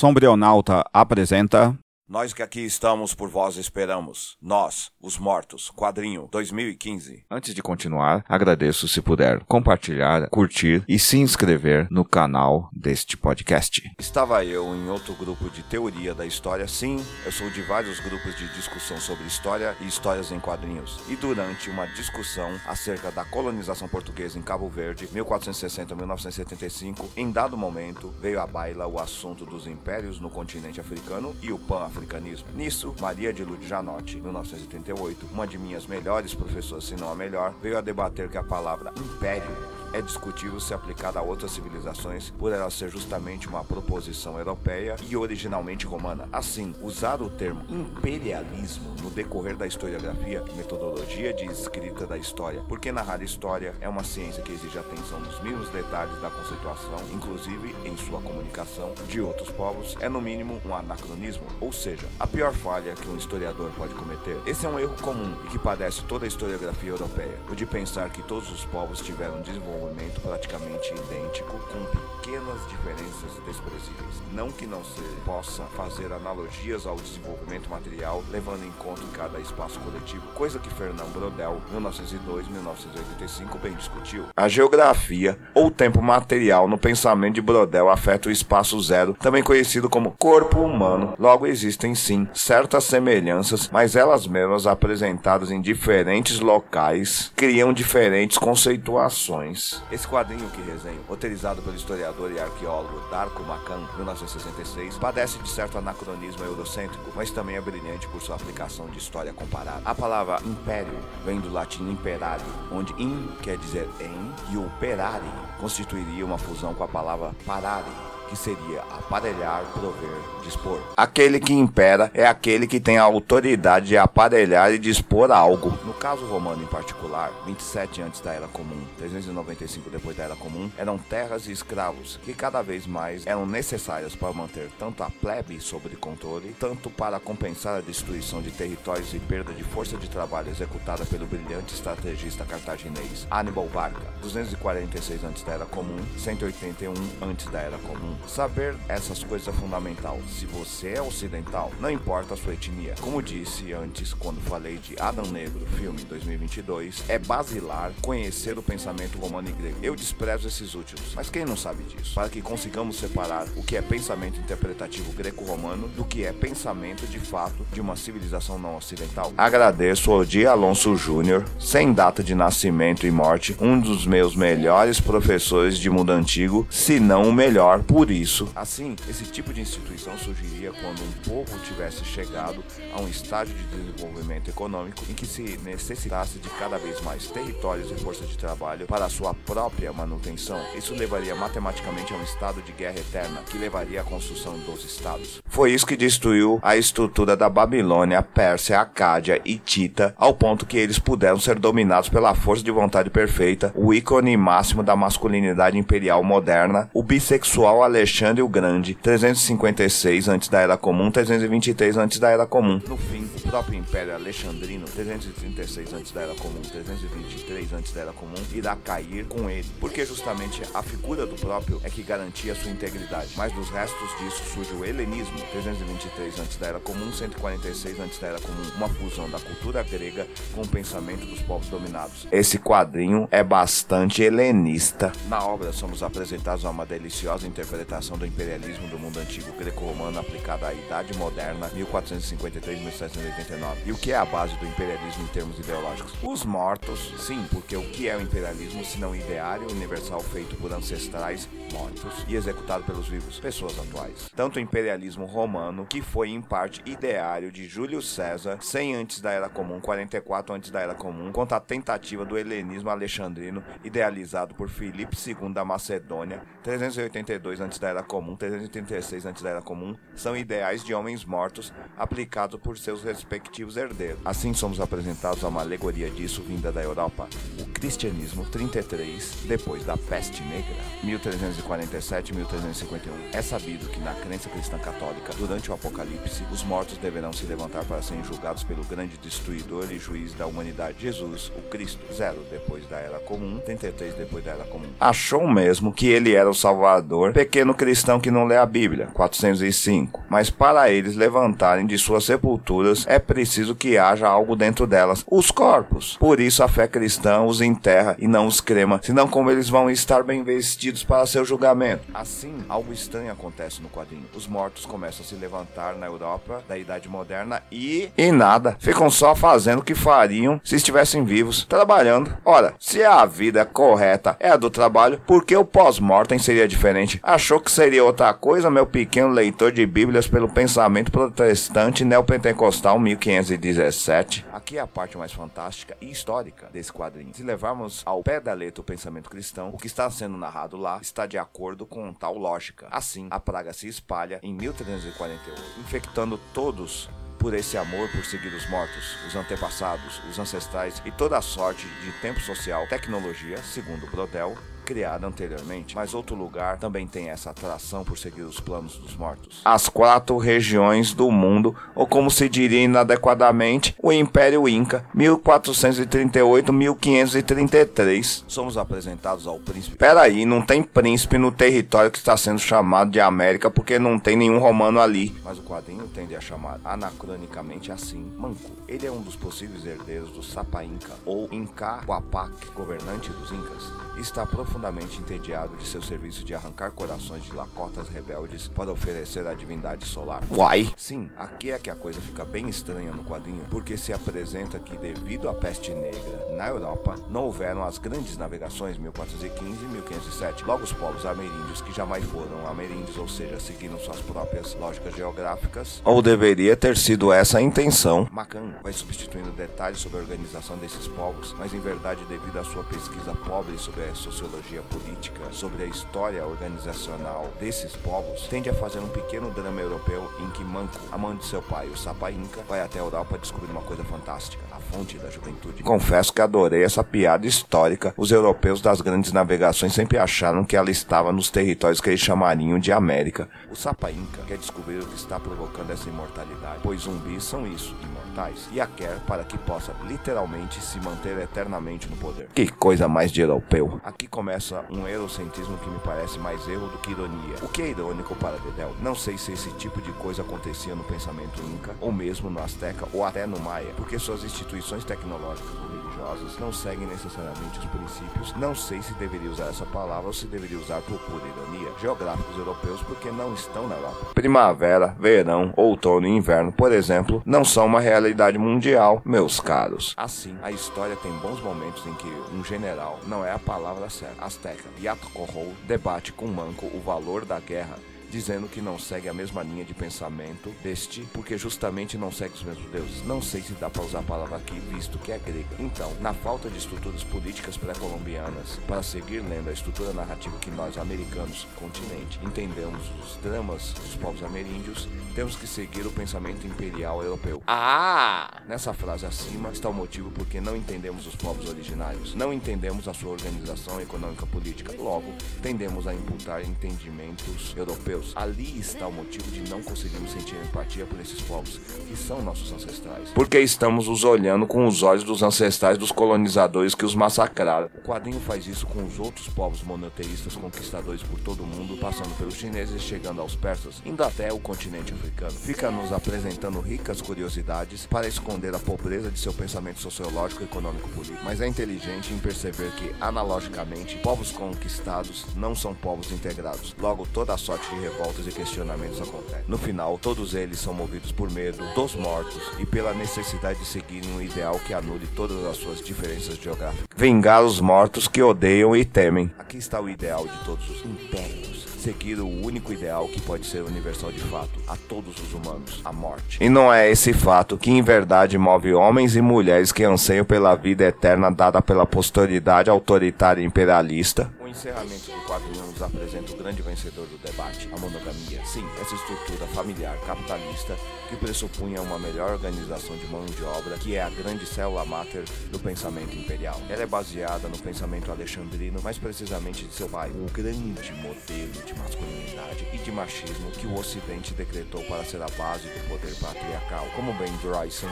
Sombrionauta apresenta Nós que aqui estamos por vós esperamos. Nós, os mortos. Quadrinho 2015. Antes de continuar, agradeço se puder compartilhar, curtir e se inscrever no canal deste podcast. Estava eu em outro grupo de teoria da história. Sim, eu sou de vários grupos de discussão sobre história e histórias em quadrinhos. E durante uma discussão acerca da colonização portuguesa em Cabo Verde, 1460-1975, em dado momento veio à baila o assunto dos impérios no continente africano e o pan-africanismo. Nisso, Maria de Lourdes Janotti, 1988, uma de minhas melhores professoras, se não a melhor, veio a debater que a palavra império é discutível se aplicada a outras civilizações por ela ser justamente uma proposição europeia e originalmente romana. Assim, usar o termo imperialismo no decorrer da historiografia, metodologia de escrita da história, porque narrar história é uma ciência que exige atenção nos mínimos detalhes da conceituação, inclusive em sua comunicação, de outros povos, é no mínimo um anacronismo, ou seja, a pior falha que um historiador pode cometer. Esse é um erro comum e que padece toda a historiografia europeia, o de pensar que todos os povos tiveram desenvolvimento desenvolvimento praticamente idêntico, com pequenas diferenças desprezíveis. Não que não se possa fazer analogias ao desenvolvimento material, levando em conta cada espaço coletivo, coisa que Fernand Brodel, 1902-1985, bem discutiu. A geografia ou tempo material no pensamento de Brodel afeta o espaço zero, também conhecido como corpo humano. Logo existem sim certas semelhanças, mas elas mesmas apresentadas em diferentes locais criam diferentes conceituações. Esse quadrinho que resenho, roteirizado pelo historiador e arqueólogo Darko Macan, 1966, padece de certo anacronismo eurocêntrico, mas também é brilhante por sua aplicação de história comparada. A palavra império vem do latim imperare, onde in quer dizer em e o perare constituiria uma fusão com a palavra parare, que seria aparelhar, prover, dispor. Aquele que impera é aquele que tem a autoridade de aparelhar e dispor algo. Caso romano em particular, 27 antes da Era Comum, 395 depois da Era Comum, eram terras e escravos que cada vez mais eram necessárias para manter tanto a plebe sob controle, tanto para compensar a destruição de territórios e perda de força de trabalho executada pelo brilhante estrategista cartaginês Hannibal Barca, 246 antes da Era Comum, 181 antes da Era Comum. Saber essas coisas é fundamental. Se você é ocidental, não importa a sua etnia. Como disse antes, quando falei de Adão Negro, filme 2022, é basilar conhecer o pensamento romano e grego. Eu desprezo esses últimos, mas quem não sabe disso? Para que consigamos separar o que é pensamento interpretativo greco-romano do que é pensamento de fato de uma civilização não ocidental. Agradeço ao Di Alonso Júnior, sem data de nascimento e morte, um dos meus melhores professores de mundo antigo, se não o melhor, por isso. Assim, esse tipo de instituição surgiria quando um povo tivesse chegado a um estágio de desenvolvimento econômico em que se necessitasse de cada vez mais territórios e força de trabalho para sua própria manutenção. Isso levaria matematicamente a um estado de guerra eterna, que levaria à construção dos estados. Foi isso que destruiu a estrutura da Babilônia, Pérsia, Acádia e Tita, ao ponto que eles puderam ser dominados pela força de vontade perfeita, o ícone máximo da masculinidade imperial moderna, o bissexual Alexandre o Grande, 356 antes da Era Comum, 323 antes da Era Comum. No fim, o próprio Império Alexandrino, 336 antes da Era Comum, 323 antes da Era Comum, irá cair com ele, porque justamente a figura do próprio é que garantia sua integridade. Mas dos restos disso surge o helenismo, 323 antes da Era Comum, 146 antes da Era Comum, uma fusão da cultura grega com o pensamento dos povos dominados. Esse quadrinho é bastante helenista. Na obra somos apresentados a uma deliciosa interpretação do imperialismo do mundo antigo greco-romano aplicada à idade moderna, 1453-1789. E o que é a base do imperialismo em termos ideológicos? Os mortos, sim, porque o que é o imperialismo se não ideário universal feito por ancestrais mortos e executado pelos vivos, pessoas atuais. Tanto o imperialismo romano, que foi em parte ideário de Júlio César, 100 antes da Era Comum, 44 antes da Era Comum, quanto a tentativa do helenismo alexandrino, idealizado por Filipe II da Macedônia, 382 antes da Era Comum, 336 antes da Era Comum, são ideais de homens mortos aplicados por seus respectivos herdeiros. Assim somos apresentados a uma alegoria disso vinda da Europa. O cristianismo 33 depois da peste negra, 1347-1351. É sabido que na crença cristã católica, durante o Apocalipse, os mortos deverão se levantar para serem julgados pelo grande destruidor e juiz da humanidade, Jesus, o Cristo. Zero depois da Era Comum, 33 depois da Era Comum. Achou mesmo que ele era o Salvador, pequeno cristão que não lê a Bíblia, 405. Mas para eles levantarem de suas sepulturas, é preciso que haja algo dentro delas, os corpos. Por isso a fé cristã os enterra e não os crema, senão como eles vão estar bem vestidos para seu julgamento. Assim, algo estranho acontece no quadrinho. Os mortos começam a se levantar na Europa da Idade Moderna e... e nada. Ficam só fazendo o que fariam se estivessem vivos, trabalhando. Ora, se a vida correta é a do trabalho, por que o pós-mortem seria diferente? Achou que seria outra coisa, meu pequeno leitor de Bíblias pelo pensamento protestante neopentecostal 1517? Aqui é a parte mais fantástica e histórica desse quadrinho. Se levarmos ao pé da letra o pensamento cristão, o que está sendo narrado lá está de acordo com tal lógica. Assim, a praga se espalha em 1348, infectando todos por esse amor por seguir os mortos, os antepassados, os ancestrais e toda a sorte de tempo social, tecnologia, segundo Brodel, criada anteriormente, mas outro lugar também tem essa atração por seguir os planos dos mortos. As quatro regiões do mundo, ou como se diria inadequadamente, o Império Inca, 1438-1533. Somos apresentados ao príncipe. Peraí, não tem príncipe no território que está sendo chamado de América porque não tem nenhum romano ali. Mas o quadrinho tende a chamar anacronicamente assim, Manco. Ele é um dos possíveis herdeiros do Sapa Inca, ou Inca Huapac, governante dos Incas. Está profundamente profundamente entediado de seu serviço de arrancar corações de lacotas rebeldes para oferecer à divindade solar. Uai! Sim, aqui é que a coisa fica bem estranha no quadrinho, porque se apresenta que devido à peste negra na Europa, não houveram as grandes navegações 1415 e 1507. Logo os povos ameríndios que jamais foram ameríndios, ou seja, seguiram suas próprias lógicas geográficas, ou deveria ter sido essa a intenção. Macan vai substituindo detalhes sobre a organização desses povos, mas em verdade devido à sua pesquisa pobre sobre a sociologia política, sobre a história organizacional desses povos, tende a fazer um pequeno drama europeu em que Manco, a mãe de seu pai, o Sapa Inca, vai até a Europa descobrir uma coisa fantástica, a fonte da juventude. Confesso que adorei essa piada histórica. Os europeus das grandes navegações sempre acharam que ela estava nos territórios que eles chamariam de América. O Sapa Inca quer descobrir o que está provocando essa imortalidade, pois zumbis são isso, imortais, e a quer para que possa literalmente se manter eternamente no poder. Que coisa mais de europeu. Aqui começa um eurocentrismo que me parece mais erro do que ironia. O que é irônico para Dedel? Não sei se esse tipo de coisa acontecia no pensamento inca, ou mesmo no azteca, ou até no maia, porque suas instituições tecnológicas religiosas não seguem necessariamente os princípios. Não sei se deveria usar essa palavra ou se deveria usar por pura ironia. Geográficos europeus porque não estão na Europa. Primavera, verão, outono e inverno, por exemplo, não são uma realidade mundial, meus caros. Assim, a história tem bons momentos em que um general, não é a palavra certa, azteca, Yatcorrol, debate com Manco o valor da guerra dizendo que não segue a mesma linha de pensamento deste, porque justamente não segue os mesmos deuses. Não sei se dá para usar a palavra aqui, visto que é grega. Então, na falta de estruturas políticas pré-colombianas, para seguir lendo a estrutura narrativa que nós, americanos, continente, entendemos os dramas dos povos ameríndios, temos que seguir o pensamento imperial europeu. Ah! Nessa frase acima está o motivo porque não entendemos os povos originários, não entendemos a sua organização econômica política. Logo, tendemos a imputar entendimentos europeus Ali está o motivo de não conseguirmos sentir empatia por esses povos, que são nossos ancestrais. Porque estamos os olhando com os olhos dos ancestrais dos colonizadores que os massacraram. O quadrinho faz isso com os outros povos monoteístas conquistadores por todo o mundo, passando pelos chineses, chegando aos persas, indo até o continente africano. Fica nos apresentando ricas curiosidades para esconder a pobreza de seu pensamento sociológico, econômico e político. Mas é inteligente em perceber que, analogicamente, povos conquistados não são povos integrados. Logo, toda a sorte de revoltas e questionamentos acontecem. No final, todos eles são movidos por medo dos mortos e pela necessidade de seguir um ideal que anule todas as suas diferenças geográficas. Vingar os mortos que odeiam e temem. Aqui está o ideal de todos os impérios seguir o único ideal que pode ser universal de fato, a todos os humanos, a morte. E não é esse fato que em verdade move homens e mulheres que anseiam pela vida eterna dada pela posteridade autoritária imperialista, encerramento do quadrinho nos apresenta o grande vencedor do debate, a monogamia. Sim, essa estrutura familiar capitalista que pressupunha uma melhor organização de mão de obra, que é a grande célula máter do pensamento imperial. Ela é baseada no pensamento alexandrino, mais precisamente de seu pai, o grande modelo de masculinidade e de machismo que o Ocidente decretou para ser a base do poder patriarcal. Como Ben Bryson,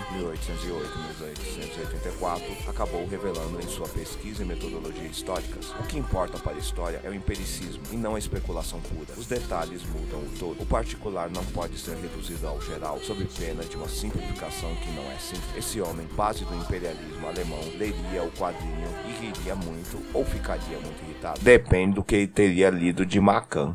1808-1884, acabou revelando em sua pesquisa e metodologia históricas. O que importa para a história é o empiricismo e não a especulação pura. Os detalhes mudam o todo. O particular não pode ser reduzido ao geral, sob pena de uma simplificação que não é simples. Esse homem, base do imperialismo alemão, leria o quadrinho e riria muito ou ficaria muito irritado. Depende do que teria lido de Macan.